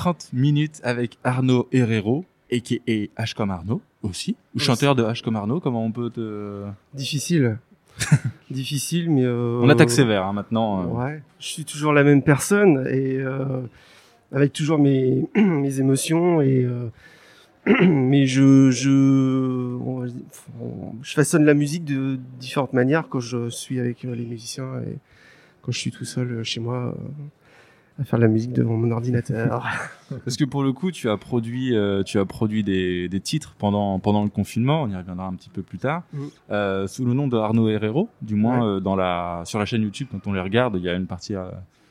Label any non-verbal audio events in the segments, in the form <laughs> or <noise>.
30 minutes avec Arnaud Herrero, et qui est H comme Arnaud aussi, ou chanteur de H comme Arnaud, comment on peut te... Difficile. <laughs> Difficile, mais... Euh, on attaque sévère hein, maintenant. Euh. Ouais, je suis toujours la même personne, et euh, avec toujours mes, <clears throat> mes émotions, et... <clears throat> mais je, je, je façonne la musique de différentes manières quand je suis avec les musiciens et quand je suis tout seul chez moi à faire de la musique devant mon ordinateur. <laughs> Parce que pour le coup, tu as produit, euh, tu as produit des, des, titres pendant, pendant le confinement, on y reviendra un petit peu plus tard, mm. euh, sous le nom de Arnaud Herrero, du moins euh, dans la, sur la chaîne YouTube, quand on les regarde, il y a une partie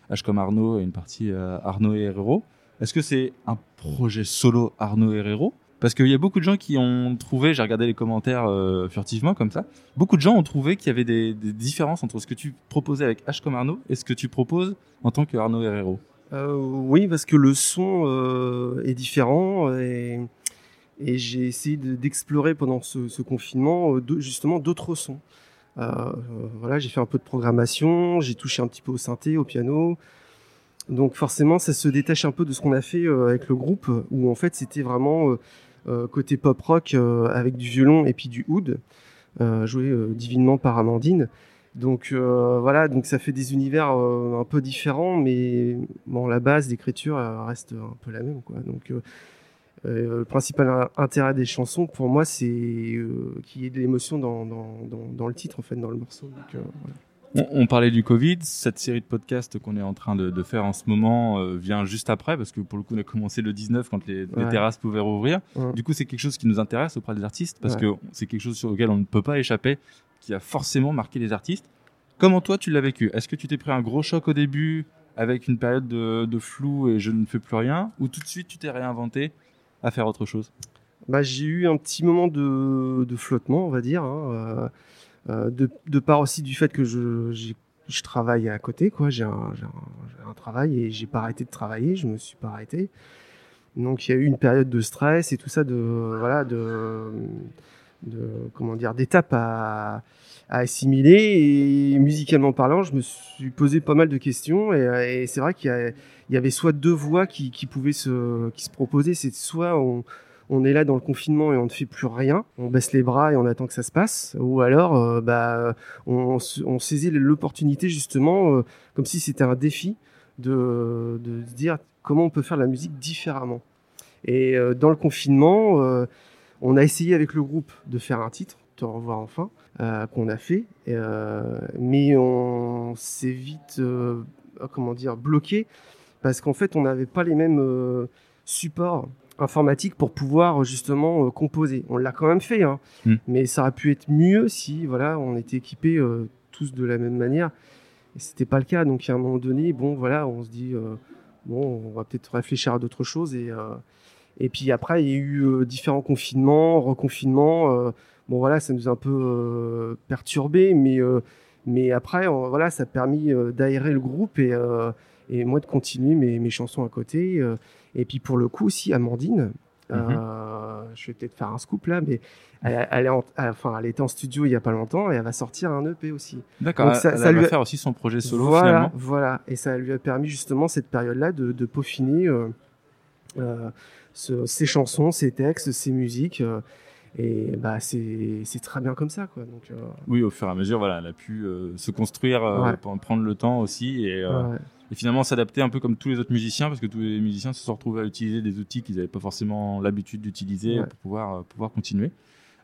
H comme Arnaud et une partie Arnaud Herrero. Est-ce que c'est un projet solo Arnaud Herrero parce qu'il y a beaucoup de gens qui ont trouvé, j'ai regardé les commentaires euh, furtivement comme ça, beaucoup de gens ont trouvé qu'il y avait des, différences entre ce que tu proposais avec H comme Arnaud et ce que tu proposes en tant que Arnaud Herrero. Euh, oui, parce que le son euh, est différent et, j'ai essayé d'explorer pendant ce, confinement justement d'autres sons. Voilà, j'ai fait un peu de programmation, j'ai touché un petit peu au synthé, au piano. Donc forcément, ça se détache un peu de ce qu'on a fait avec le groupe, où en fait c'était vraiment côté pop rock euh, avec du violon et puis du oud, euh, joué divinement par Amandine. Donc voilà, donc ça fait des univers un peu différents, mais bon, la base d'écriture reste un peu la même. Donc le principal intérêt des chansons, pour moi, c'est qu'il y ait de l'émotion dans, le titre, en fait, dans le morceau. On, parlait du Covid, cette série de podcasts qu'on est en train de, faire en ce moment euh, vient juste après, parce que pour le coup on a commencé le 19 quand les, terrasses pouvaient rouvrir. Du coup c'est quelque chose qui nous intéresse auprès des artistes, parce que c'est quelque chose sur lequel on ne peut pas échapper, qui a forcément marqué les artistes. Comment toi tu l'as vécu? Est-ce que tu t'es pris un gros choc au début avec une période de, flou et je ne fais plus rien, ou tout de suite tu t'es réinventé à faire autre chose? Bah, J'ai eu un petit moment de, flottement, on va dire. Hein, euh, euh, de, de, part aussi du fait que je, je travaille à côté, quoi. J'ai un, travail et j'ai pas arrêté de travailler, je me suis pas arrêté. Donc il y a eu une période de stress et tout ça, de voilà, de, comment dire, d'étapes à, assimiler. Et musicalement parlant, je me suis posé pas mal de questions et, c'est vrai qu'il y, avait soit deux voies qui, qui pouvaient se, qui se proposer. C'est soit on on est là dans le confinement et on ne fait plus rien, on baisse les bras et on attend que ça se passe, ou alors euh, bah, on, saisit l'opportunité justement euh, comme si c'était un défi de, de dire comment on peut faire la musique différemment. Et euh, dans le confinement, on a essayé avec le groupe de faire un titre, Te revoir enfin, qu'on a fait, mais on s'est vite, comment dire, bloqué parce qu'en fait on n'avait pas les mêmes supports informatique pour pouvoir justement euh, composer. On l'a quand même fait, hein. Hmm. mais ça aurait pu être mieux si voilà on était équipés euh, tous de la même manière. Et c'était pas le cas. Donc à un moment donné, bon voilà, on se dit euh, bon, on va peut-être réfléchir à d'autres choses et et puis après il y a eu différents confinements, reconfinements. bon voilà, ça nous a un peu perturbé, mais mais après voilà, ça a permis d'aérer le groupe et et moi de continuer mes, mes chansons à côté. Et puis pour le coup aussi, Amandine, euh, mhm. je vais peut-être faire un scoop là, mais elle, elle, est enfin, elle était en studio il y a pas longtemps et elle va sortir un EP aussi. D'accord. Ça, ça, lui va faire aussi son projet solo voilà, finalement. Voilà. Et ça lui a permis justement cette période-là de, de, peaufiner euh, euh, ce, ses chansons, ses textes, ses musiques. Euh, et bah c'est très bien comme ça quoi. Donc oui, au fur et à mesure, voilà, elle a pu se construire, ouais. prendre le temps aussi et. Ouais et finalement s'adapter un peu comme tous les autres musiciens parce que tous les musiciens se sont retrouvés à utiliser des outils qu'ils n'avaient pas forcément l'habitude d'utiliser pour pouvoir euh, pouvoir continuer.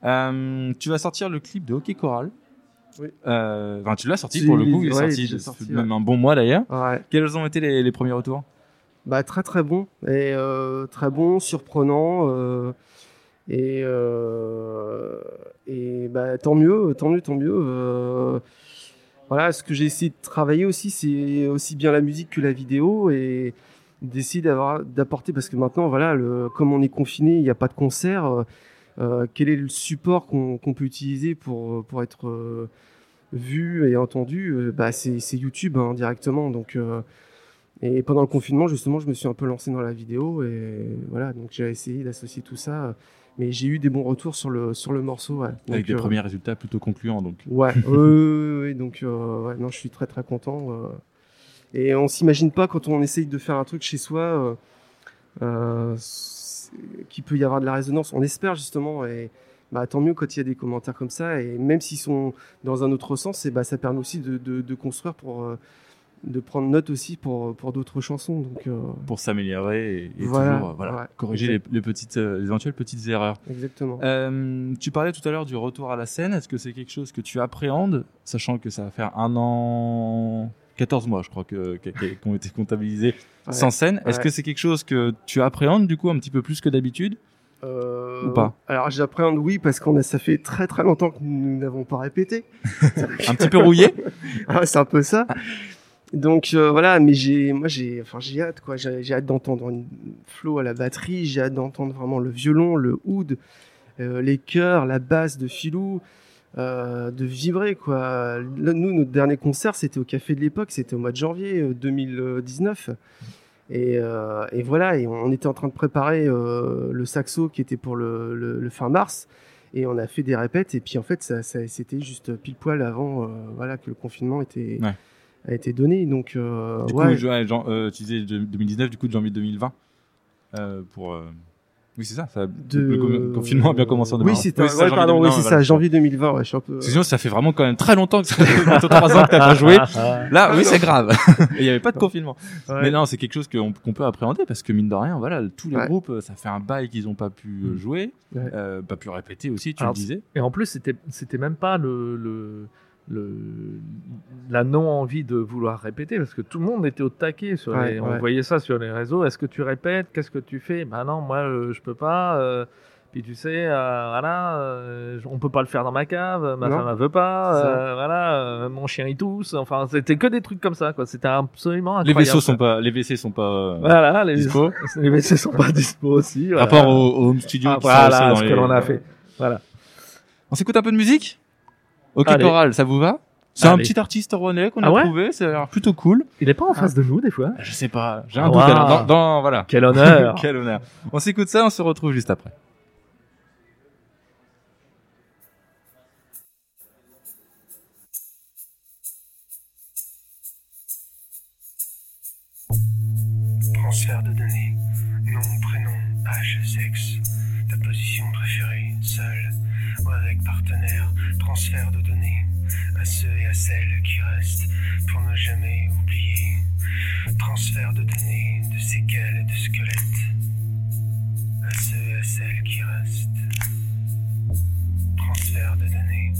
Euh, tu vas sortir le clip de Hockey Choral. Oui. Euh, enfin, tu l'as sorti pour le coup, il est sorti, même un bon mois d'ailleurs. Ouais. Quels ont été les, les premiers retours? Bah très très bon et euh, très bon, surprenant euh, et et bah tant mieux, tant mieux, tant mieux voilà, ce que j'ai essayé de travailler aussi, c'est aussi bien la musique que la vidéo et d'essayer d'apporter parce que maintenant voilà, comme on est confiné, il n'y a pas de concert. Euh, euh quel est le support qu'on peut utiliser pour pour être euh, vu et entendu? Bah c'est YouTube hein, directement. Donc et pendant le confinement justement, je me suis un peu lancé dans la vidéo et voilà, donc j'ai essayé d'associer tout ça mais j'ai eu des bons retours sur le sur le morceau ouais. avec des euh, premiers résultats plutôt concluants donc ouais <laughs> oui, donc euh, ouais, non je suis très très content euh. et on s'imagine pas quand on essaye de faire un truc chez soi euh, qu'il peut y avoir de la résonance. On espère justement, et bah, tant mieux quand il y a des commentaires comme ça, et même s'ils sont dans un autre sens, et bah, ça permet aussi de, de, construire pour. Euh, de prendre note aussi pour, pour d'autres chansons. Donc, euh, Pour s'améliorer et, toujours voilà, corriger les, petites, éventuelles petites erreurs. Exactement. tu parlais tout à l'heure du retour à la scène. Est-ce que c'est quelque chose que tu appréhendes, sachant que ça va faire un an 14 mois, je crois, que, qui, ont été comptabilisés sans scène. Est-ce que c'est quelque chose que tu appréhendes du coup un petit peu plus que d'habitude euh, ou pas Alors j'appréhende oui parce qu'on a ça fait très très longtemps que nous n'avons pas répété. <laughs> un petit peu rouillé. <laughs> ah, c'est un peu ça. Donc euh, voilà, mais j'ai moi j'ai enfin j'ai hâte quoi, j'ai hâte d'entendre une flow à la batterie, j'ai hâte d'entendre vraiment le violon, le oud, euh, les chœurs, la basse de Filou. Euh, de vibrer quoi. nous, notre dernier concert, c'était au Café de l'époque, c'était au mois de janvier 2019. Euh, euh, et, voilà, on était en train de préparer le saxo qui était pour le, fin mars. Et on a fait des répètes. Et puis en fait, ça, c'était juste pile poil avant voilà, que le confinement était, a été donné. Donc, du coup, tu disais 2019, du coup de janvier 2020 pour oui, c'est ça, ça Le confinement a bien commencé en 2020. Oui, c'est ça, pardon, oui, c'est ça, janvier 2020, ouais, je suis un peu... Sinon, ça fait vraiment quand même très longtemps que ça fait 3 ans que t'as pas <laughs> joué. Là, oui, c'est grave. <laughs> il y avait pas de confinement. Mais non, c'est quelque chose qu'on peut appréhender parce que mine de rien, voilà, tous les groupes, ça fait un bail qu'ils ont pas pu mm. jouer, euh, pas pu répéter aussi, tu le disais. Et en plus, c'était, c'était même pas le, le le, la non-envie de vouloir répéter, parce que tout le monde était au taquet. Sur On voyait ça sur les réseaux. Est-ce que tu répètes? Qu'est-ce que tu fais? Ben non, moi, euh, je peux pas. Euh, puis tu sais, euh, voilà, on peut pas le faire dans ma cave, ma femme ne veut pas, voilà, mon chien il tousse. Enfin, c'était que des trucs comme ça, quoi. C'était absolument incroyable. Les vaisseaux sont pas, les WC sont pas. voilà, les dispo? <laughs> les WC sont pas dispo aussi. Voilà. Rapport au, home studio. Ah, voilà, ce que l'on a fait. Voilà. On s'écoute un peu de musique? Ok Coral, ça vous va? C'est un petit artiste rouennais qu'on a ah trouvé, c'est plutôt cool. Il est pas en face de nous des fois Je sais pas, j'ai un doute. Dans, dans, voilà. Quel honneur. <laughs> Quel honneur. On s'écoute ça, on se retrouve juste après. Transfert de données à ceux et à celles qui restent pour ne jamais oublier. Transfert de données, de séquelles et de squelettes à ceux et à celles qui restent. Transfert de données.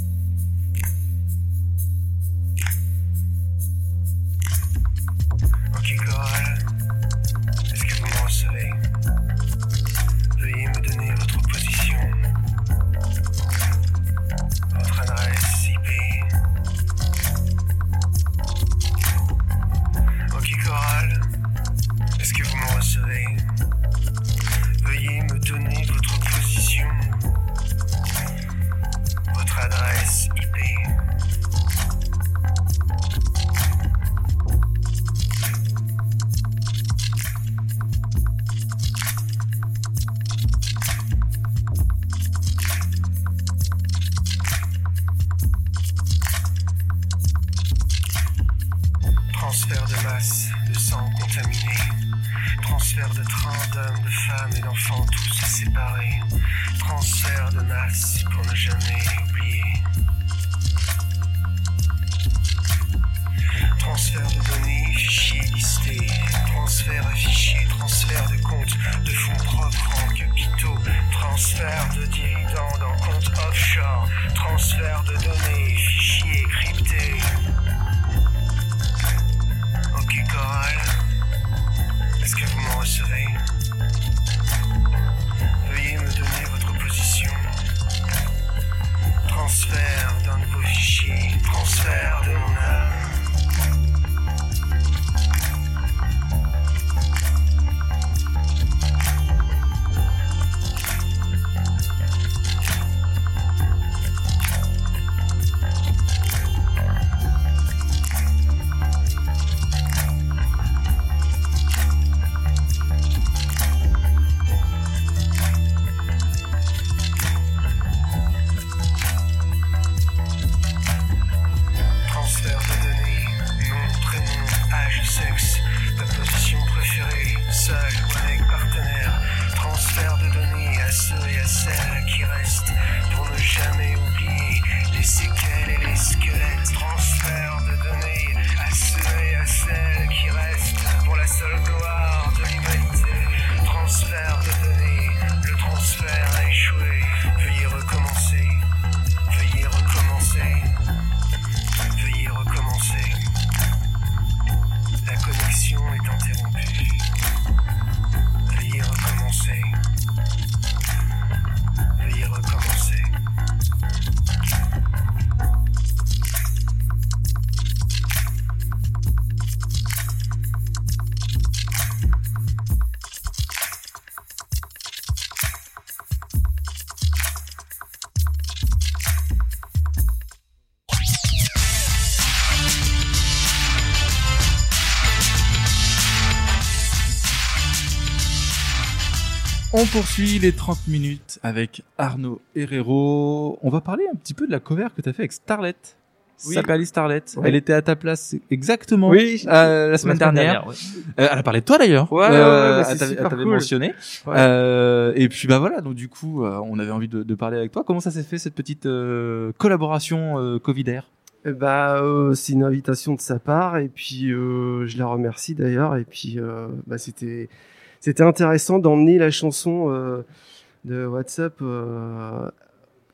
Poursuit les 30 minutes avec Arnaud Herrero. On va parler un petit peu de la cover que tu as fait avec Starlet. Oui. Saperly Starlet. Ouais. Elle était à ta place exactement Oui. euh, la semaine dernière. ouais. Euh, elle a parlé de toi d'ailleurs. Ouais, ouais, Euh, ouais, bah, c'est elle t'avait- cool. mentionné. Ouais. Euh, et puis bah voilà, donc du coup, euh, on avait envie de, de parler avec toi. Comment ça s'est fait cette petite euh, collaboration euh, Covidaire Eh bah, euh, c'est une invitation de sa part et puis euh, je la remercie d'ailleurs et puis euh, bah, c'était c'était intéressant d'emmener la chanson euh, de WhatsApp euh,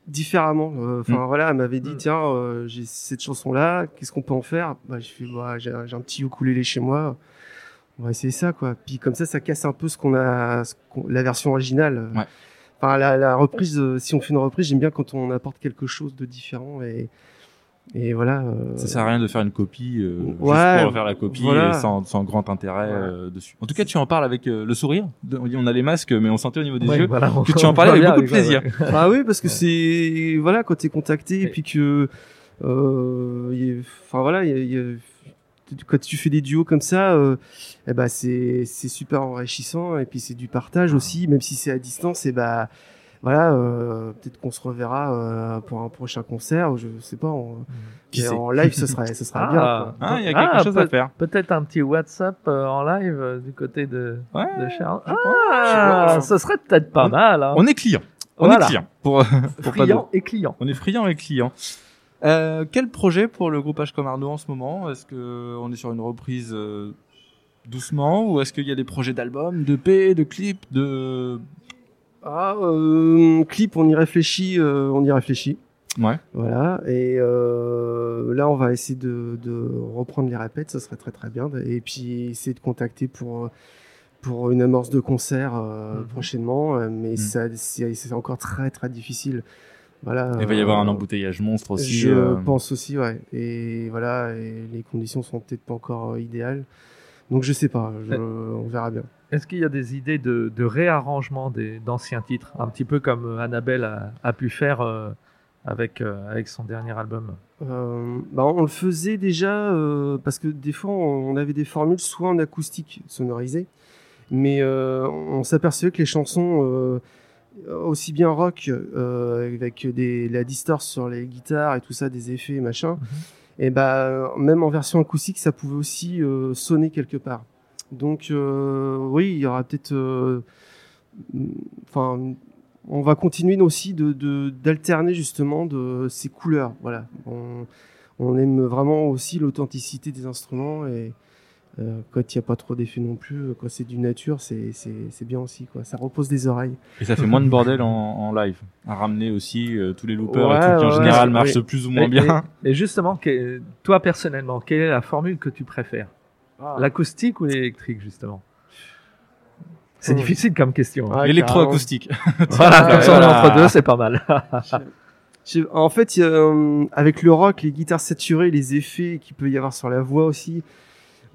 différemment. Euh, Enfin Mm. voilà, elle m'avait dit Mm. tiens euh, j'ai cette chanson là, qu'est-ce qu'on peut en faire? Bah j'ai fait bah, j'ai un j'ai un petit ukulélé chez moi. On va essayer ça quoi. Puis comme ça ça casse un peu ce qu'on a ce la version originale. Ouais. Enfin la, la reprise si on fait une reprise, j'aime bien quand on apporte quelque chose de différent et et voilà. euh, Ça sert à rien de faire une copie euh, Ouais, juste pour faire la copie voilà. et sans, sans grand intérêt euh, dessus. En tout cas, tu en parles avec euh, le sourire. On a les masques, mais on sentait au niveau des Ouais, yeux. voilà, que tu en parlais avec beaucoup de plaisir. ouais. Ah oui, parce que c'est voilà quand t'es contacté et puis que euh, enfin voilà, y a- y a- quand tu fais des duos comme ça, euh, eh ben c'est c'est super enrichissant et puis c'est du partage aussi, même si c'est à distance. Et bah voilà, euh, peut-être qu'on se reverra euh, pour un prochain concert ou je sais pas. En, Qui sait en live, ce sera ce sera Ah. bien. quoi. Ah, il y a quelque Ah, chose à peut- faire. Peut-être un petit WhatsApp euh, en live euh, du côté de, Ouais. de Charles. je Ah, ce serait peut-être pas On- mal. Hein. On est client. On Voilà. est client. Pour, pour pas de- Friand et client. On est friand et client. Euh, quel projet pour le groupe H comme Arnaud en ce moment? Est-ce que on est sur une reprise euh, doucement ou est-ce qu'il y a des projets d'albums, de P, de clips, de Ah, euh, clip, on y réfléchit, euh, on y réfléchit. ouais Voilà, et euh, là on va essayer de, de reprendre les répètes, ça serait très très bien. Et puis essayer de contacter pour, pour une amorce de concert euh, Mhm. prochainement, mais Mhm. ça c'est encore très très difficile. Voilà, Il va y avoir un embouteillage monstre aussi. Je pense aussi, ouais. Et voilà, et les conditions sont peut-être pas encore idéales. Donc je sais pas, je- on verra bien. Est-ce qu'il y a des idées de, de réarrangement des- d'anciens titres? Un petit peu comme euh, Annabelle a, a pu faire euh, avec, euh, avec son dernier album. Euh, bah, on le faisait déjà euh, parce que des fois on avait des formules soit en acoustique sonorisé, mais euh, on s'apercevait que les chansons euh, aussi bien rock euh, avec des, la distort sur les guitares et tout ça, des effets et machin, et bah même en version acoustique ça pouvait aussi euh, sonner quelque part. Donc euh, oui, il y aura peut-être, euh, enfin on va continuer aussi d'alterner justement de ces couleurs. Voilà, on, on aime vraiment aussi l'authenticité des instruments et euh, quand il n'y a pas trop d'effets non plus, quand c'est du nature, c'est c'est- c'est bien aussi quoi. Ça repose des oreilles. Et ça fait moins de <laughs> bordel en, en live. À ramener aussi euh, tous les loopers Ouais, et tout qui en ouais, général ouais. marchent plus ou moins Et- bien. Et, et justement, que- toi personnellement, quelle est la formule que tu préfères? L'acoustique ou l'électrique, justement? C'est Oh. difficile comme question. hein. Ah, L'électroacoustique. <laughs> Voilà, comme ça, on est entre deux, c'est pas mal. Je- En fait, il y a, euh, avec le rock, les guitares saturées, les effets qu'il peut y avoir sur la voix aussi,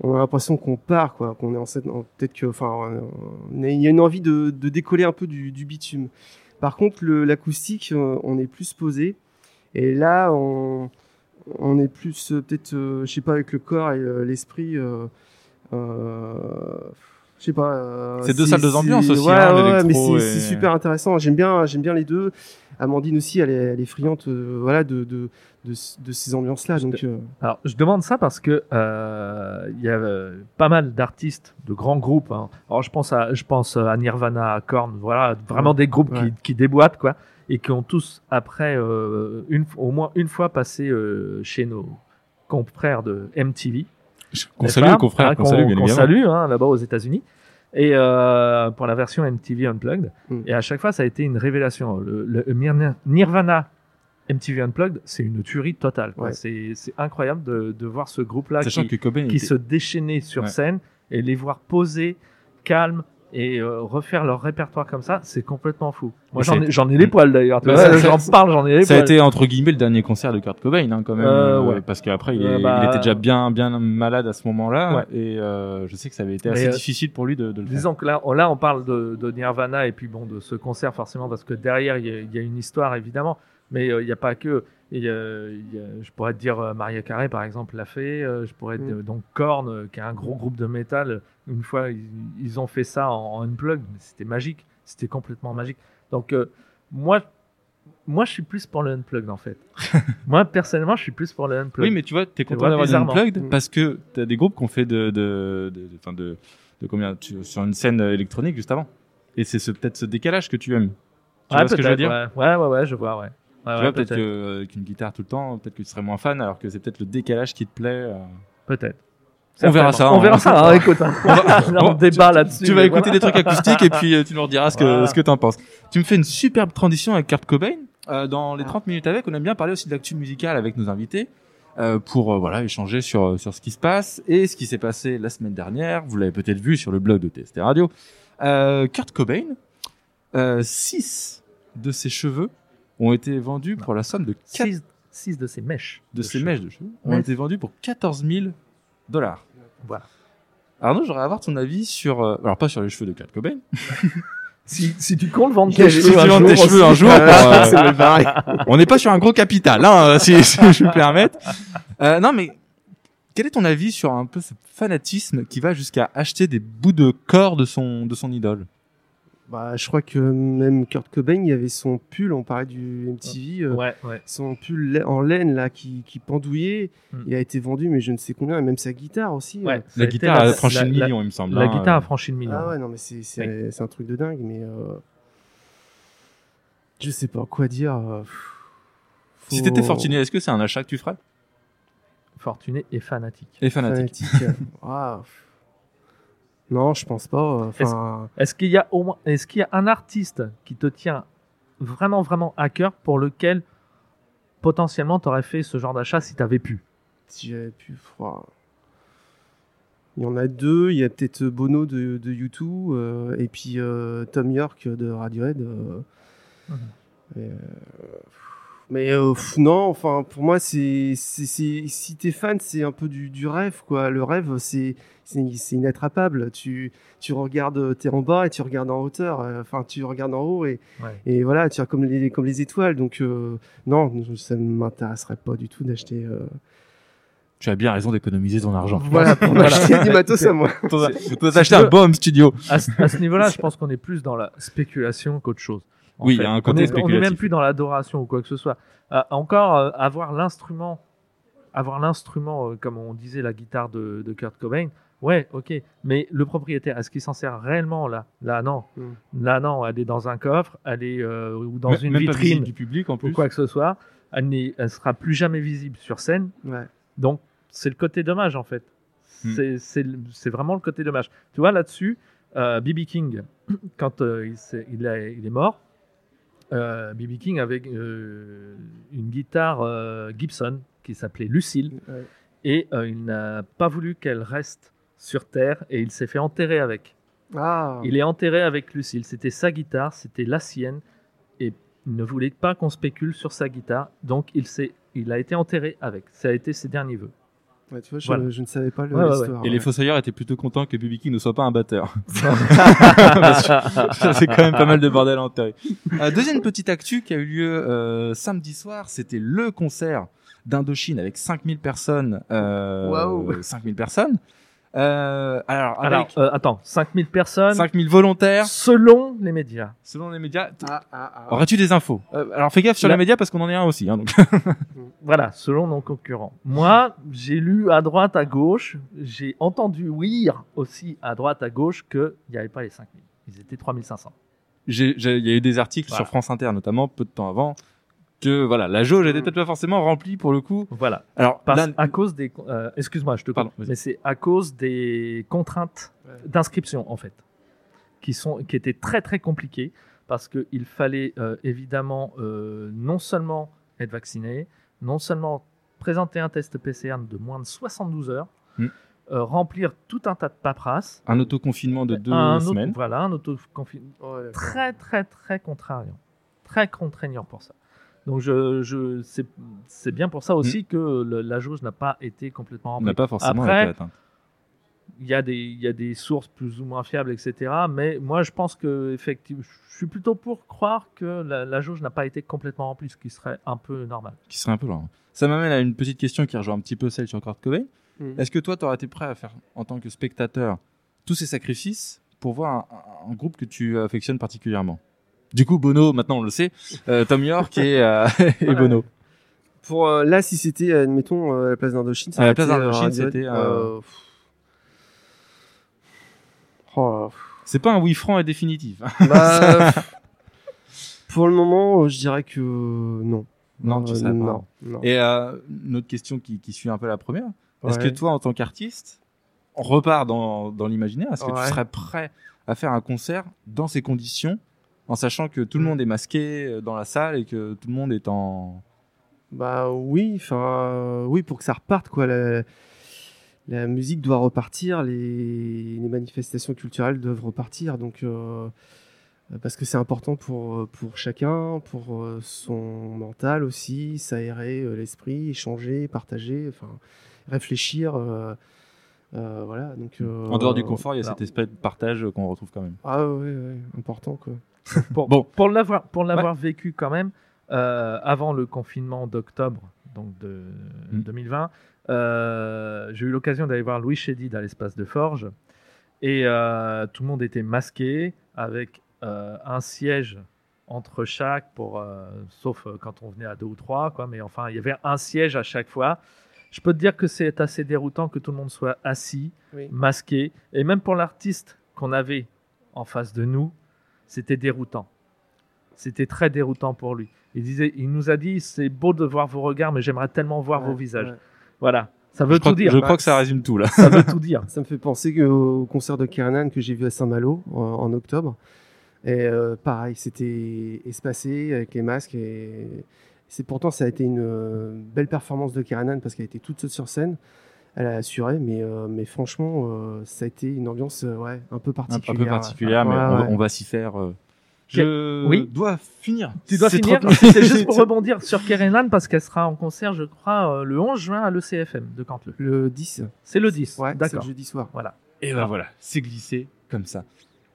on a l'impression qu'on part, qu'on est en en- Peut-être que, il y a une envie de, décoller un peu du, bitume. Par contre, l'acoustique, euh, on est plus posé. Et là, on, est plus, euh, peut-être, euh, je sais pas, avec le corps et l'esprit. Je sais pas. euh, C'est deux salles de ambiance aussi, Ouais, hein, ouais, mais c'est et- super intéressant. J'aime bien, j'aime bien les deux. Amandine aussi, elle est, elle est friande, euh, voilà, de, de, de, de ces ambiances-là. Donc, euh, Alors, je demande ça parce que il y a pas mal d'artistes, de grands groupes. hein. Alors, je pense à, je pense à Nirvana, à Korn, voilà, vraiment des groupes Ouais. qui, qui déboîtent quoi, et qui ont tous après une, au moins une fois passé chez nos confrères de MTV. Qu'on n'est-ce salue, pas qu'on frère, Hein, qu'on salue bien qu'on évidemment. salue, hein, là-bas aux États-Unis. Et euh, pour la version MTV Unplugged. Mm. Et à chaque fois, ça a été une révélation. Le, Nirvana MTV Unplugged, c'est une tuerie totale. Ouais. C'est incroyable de, de voir ce groupe-là qui, que Cobain qui était- se déchaînait sur Ouais. scène et les voir poser, calmes et euh, refaire leur répertoire comme ça, c'est complètement fou. Moi, j'en ai, j'en ai les poils d'ailleurs. ça- J'en ça- parle, j'en ai les Ça a poils. été entre guillemets le dernier concert de Kurt Cobain hein, quand même, Euh, euh, ouais. parce qu'après il, Euh, bah, il était déjà bien bien malade à ce moment-là Ouais. et euh, je sais que ça avait été assez difficile pour lui de, de le faire. Disons que là, on, là, on parle de, de Nirvana et puis bon, de ce concert forcément parce que derrière, il y a, y a une histoire évidemment, mais euh, il n'y a pas que. Et, euh, il y a- je pourrais te dire euh, Maria Carré par exemple l'a fait. euh, je pourrais te- Mm. donc Korn euh, qui est un gros groupe de métal. Une fois ils, ils ont fait ça en, en unplug, mais c'était magique. C'était complètement magique. Donc euh, moi moi je suis plus pour le unplugged en fait. <laughs> moi personnellement je suis plus pour le unplugged. Oui, mais tu vois, t'es content d'avoir bizarrement. unplugged parce que t'as des groupes qui ont fait de, de, de, combien, tu- sur une scène euh, électronique juste avant. Et c'est ce, peut-être ce décalage que tu aimes. Tu Ouais, vois ce que je veux dire ouais. ouais ouais ouais je vois ouais. Ouais, Tu vois, peut-être qu'une guitare tout le temps, peut-être que tu serais moins fan, alors que c'est peut-être le décalage qui te plaît. euh. Peut-être. On verra ça, On hein. verra ça. hein, <laughs> écoute, hein. On Bon, <laughs> débat là-dessus. Tu vas écouter voilà. des trucs acoustiques et puis euh, tu nous rediras ce que, Voilà. ce que t'en penses. Tu me fais une superbe transition avec Kurt Cobain. Euh, dans les 30 minutes avec, on aime bien parler aussi de l'actu musicale avec nos invités. euh, pour voilà échanger sur sur ce qui se passe et ce qui s'est passé la semaine dernière. Vous l'avez peut-être vu sur le blog de TST Radio. Kurt Cobain, euh, six de ses cheveux ont été vendus pour la somme de 4 Six, six de ces mèches. de cheveux. mèches de cheveux ont été vendus pour 14 000 dollars. Voilà. Arnaud, j'aurais avoir ton avis sur, euh, alors pas sur les cheveux de Kurt Cobain, <laughs> Si, si tu comptes vendre tes cheveux, un jour tes cheveux un jour, <laughs> Euh, pour, <laughs> euh, on n'est pas sur un gros capital, hein, si, si je me permets. Euh, non, mais quel est ton avis sur un peu ce fanatisme qui va jusqu'à acheter des bouts de corps de son de son idole? Bah, je crois que même Kurt Cobain, il y avait son pull, on parlait du MTV, euh, Ouais, son pull la- en laine là qui, qui pendouillait. Mm. Il a été vendu, mais je ne sais combien, et même sa guitare aussi. ouais. euh. La guitare la- a franchi la- le la- million, il me semble. La hein. guitare a franchi le million. Ah ouais, non, mais c'est un truc de dingue, mais euh, je sais pas quoi dire. euh, Si faut- t'étais fortuné, est-ce que c'est un achat que tu ferais? Fortuné et fanatique. Et fanatique. fanatique. Ah, <laughs> pff. Non, je pense pas. euh, Enfin, Est-ce qu'il y a au moins, est-ce qu'il y a un artiste qui te tient vraiment, vraiment à cœur pour lequel potentiellement tu aurais fait ce genre d'achat si tu avais pu? Si j'avais pu. ouah. Il y en a deux. Il y a peut-être Bono de, de U2 euh, et puis euh, Tom York de Radiohead. euh. Mhm. Et, mais euh, non, enfin pour moi c'est c'est c'est- si t'es fan c'est un peu du, du rêve quoi. Le rêve c'est c'est c'est inattrapable. Tu tu regardes t'es en bas et tu regardes en hauteur. euh, Enfin tu regardes en haut et Ouais. et voilà tu as comme les comme les étoiles. Donc euh, non ça ne m'intéresserait pas du tout d'acheter. euh, Tu as bien raison d'économiser ton argent. voilà pour <laughs> m'acheter du matos à moi. Tu dois tu un home studio. à ce, à ce niveau-là, <laughs> je pense qu'on est plus dans la spéculation qu'autre chose. Oui, il y a un On côté est- On est même spéculatif. plus dans l'adoration ou quoi que ce soit. Euh, encore euh, avoir l'instrument, avoir l'instrument, euh, comme on disait, la guitare de, de Kurt Cobain. Ouais, ok. Mais le propriétaire, est-ce qu'il s'en sert réellement là? Là, non. Mm. Là, non. Elle est dans un coffre, elle est euh, ou dans une même vitrine du public en ou plus. quoi que ce soit. Elle, n'est- elle sera plus jamais visible sur scène. Ouais. Donc, c'est le côté dommage, en fait. Hmm. C'est- vraiment le côté dommage. Tu vois, là-dessus, euh, B.B. King, <clears throat> quand euh, il, il a- il est mort, B.B. King avait euh, une guitare euh, Gibson qui s'appelait Lucille, Ouais. et euh, il n'a pas voulu qu'elle reste sur Terre, et il s'est fait enterrer avec. Ah. Il est enterré avec Lucille. C'était sa guitare, c'était la sienne, et il ne voulait pas qu'on spécule sur sa guitare, donc il, il a été enterré avec. Ça a été ses derniers vœux. Ouais, tu vois, je, Voilà. je ne savais pas le- Ouais, ouais, l'histoire. Et les fossoyeurs étaient plutôt contents que King ne soit pas un batteur. <laughs> <laughs> Que fait quand même pas mal de bordel en terre. Euh, deuxième petite actu qui a eu lieu euh, samedi soir, c'était le concert d'Indochine avec 5000 personnes. Euh, Waouh. 5000 personnes. Euh, alors, Alors, avec euh, attends, 5000 personnes 5000 volontaires, selon les médias. selon les médias. Ah, ah, ah. Aurais-tu des infos? Euh, Alors fais gaffe sur Là- les médias parce qu'on en est un aussi. Hein, donc. <laughs> Voilà, selon nos concurrents. Moi, j'ai lu à droite, à gauche, j'ai entendu ouïr aussi à droite, à gauche qu'il n'y avait pas les 5000. Ils étaient 3500. J'ai- j'ai- Il y a eu des articles Voilà. sur France Inter notamment peu de temps avant que voilà la jauge était peut-être pas forcément remplie pour le coup. Voilà. Alors Parce, à cause des. euh, Excuse-moi, je te Pardon, coupe. Mais c'est à cause des contraintes Ouais. d'inscription, en fait, qui, sont, qui étaient très, très compliquées. Parce qu'il fallait euh, évidemment non non seulement être vacciné, non seulement présenter un test PCR de moins de 72 heures, Mm. euh, remplir tout un tas de paperasses. un autoconfinement de deux un auto- semaines. voilà, un autoconfinement Ouais, d'accord. très, très, très contraignant. Très contraignant pour ça. Donc, je, je, c'est c'est bien pour ça aussi que le- la jauge n'a pas été complètement remplie. n'a pas forcément Après, été atteint. il y, a des, il y a des sources plus ou moins fiables, etc. Mais moi, je pense que effectivement, je suis plutôt pour croire que la, la jauge n'a pas été complètement remplie, ce qui serait un peu normal. Qui serait un peu lent. Ça m'amène à une petite question qui rejoint un petit peu celle sur Kurt Cobain. Mm. Est-ce que toi, tu aurais été prêt à faire, en tant que spectateur, tous ces sacrifices pour voir un, un groupe que tu affectionnes particulièrement? Du coup, Bono, maintenant on le sait, euh, Tom York et, euh, <laughs> et Bono. Pour euh, là, si c'était, admettons, à la place d'Indochine, À la place d'Indochine, c'était. Oh, C'est pas un oui franc et définitif. bah, pff. <laughs> pour le moment, je dirais que non. non, tu Euh, sais pas. non, non. Et euh, une autre question qui, qui suit un peu la première. Est-ce que toi, en tant qu'artiste, on repart dans, dans l'imaginaire Est-ce que Ouais. tu serais prêt à faire un concert dans ces conditions, en sachant que tout le Mm. monde est masqué euh, dans la salle et que tout le monde est en... Bah oui, enfin euh, oui pour que ça reparte quoi. La, la musique doit repartir, les, les manifestations culturelles doivent repartir, donc euh, parce que c'est important pour pour chacun, pour son mental aussi, s'aérer l'esprit, échanger, partager, enfin réfléchir. euh, euh, voilà donc. euh, En dehors du confort, il y a alors- cet esprit de partage qu'on retrouve quand même. Ah ouais, ouais important quoi. Pour, Bon. pour l'avoir pour l'avoir vécu quand même euh, avant le confinement d'octobre donc de Mm. 2020 euh, j'ai eu l'occasion d'aller voir Louis Chédid à l'espace de Forge et euh, tout le monde était masqué avec un siège entre chaque pour sauf quand on venait à deux ou trois quoi mais enfin il y avait un siège à chaque fois je peux te dire que c'est assez déroutant que tout le monde soit assis Oui. masqué et même pour l'artiste qu'on avait en face de nous c'était déroutant. C'était très déroutant pour lui. Il disait, il nous a dit, c'est beau de voir vos regards, mais j'aimerais tellement voir Ouais, vos visages. ouais. Voilà, ça veut je tout dire. je crois que ça résume tout là. Ça veut <laughs> tout dire. Ça me fait penser au concert de Keranan que j'ai vu à Saint-Malo en, en octobre. Et euh, pareil, c'était espacé avec les masques. Et c'est pourtant, ça a été une euh, belle performance de Keranan parce qu'elle était toute seule sur scène. Elle a assuré, mais, euh, mais franchement, euh, ça a été une ambiance euh, ouais, un peu Un, un particulière. peu particulière, mais Ouais, on, va- ouais. on va s'y faire. euh. Je Oui. dois finir. Tu dois C'est finir. trop- C'était <laughs> juste <laughs> pour rebondir sur Kerenan parce qu'elle sera en concert, je crois, le 11 juin à l'ECFM de Cantleux. Le 10. C'est le 10. Ouais, c'est le D'accord. jeudi soir. Et ben voilà, c'est glissé comme ça.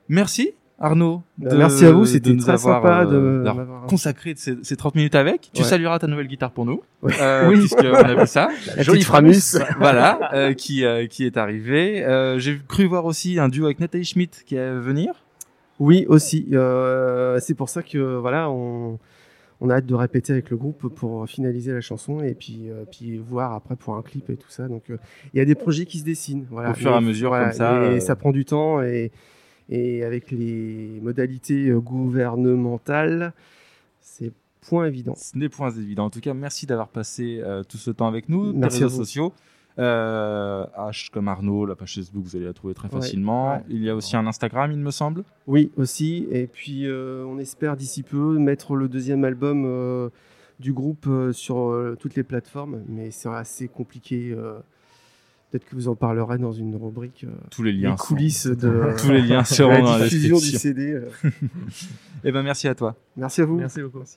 Merci Arnaud. Bah, merci à vous, de c'était très avoir, sympa euh, de d'avoir m'avoir- consacré ces, ces 30 minutes avec. Tu Ouais. salueras ta nouvelle guitare pour nous. Ouais. Euh, Oui. Puisqu'on a vu <laughs> ça. La Jolie Framus. voilà, euh, qui, euh, qui est arrivé. Euh, J'ai cru voir aussi un duo avec Nathalie Schmidt qui est à venir. Oui, aussi. Euh, c'est pour ça que voilà, on, on a hâte de répéter avec le groupe pour finaliser la chanson et puis, euh, puis voir après pour un clip et tout ça. Donc euh, il y a des projets qui se dessinent. Voilà. Au fur et à mesure, comme ça, Et euh. ça prend du temps et, et avec les modalités euh, gouvernementales, c'est point évident. Ce n'est point évident. En tout cas, merci d'avoir passé euh, tout ce temps avec nous. Merci les réseaux vous. sociaux. Euh, H comme Arnaud, la page Facebook, vous allez la trouver très facilement. ouais. Il y a aussi un Instagram, il me semble. Oui, aussi. Et puis euh, on espère d'ici peu mettre le deuxième album du groupe sur toutes les plateformes, mais c'est assez compliqué. Peut-être que vous en parlerez dans une rubrique. euh, Tous les liens. les sont- coulisses de <laughs> Tous les liens seront dans la diffusion du. CD. euh. <laughs> Eh ben, merci à toi. Merci à vous. Merci beaucoup.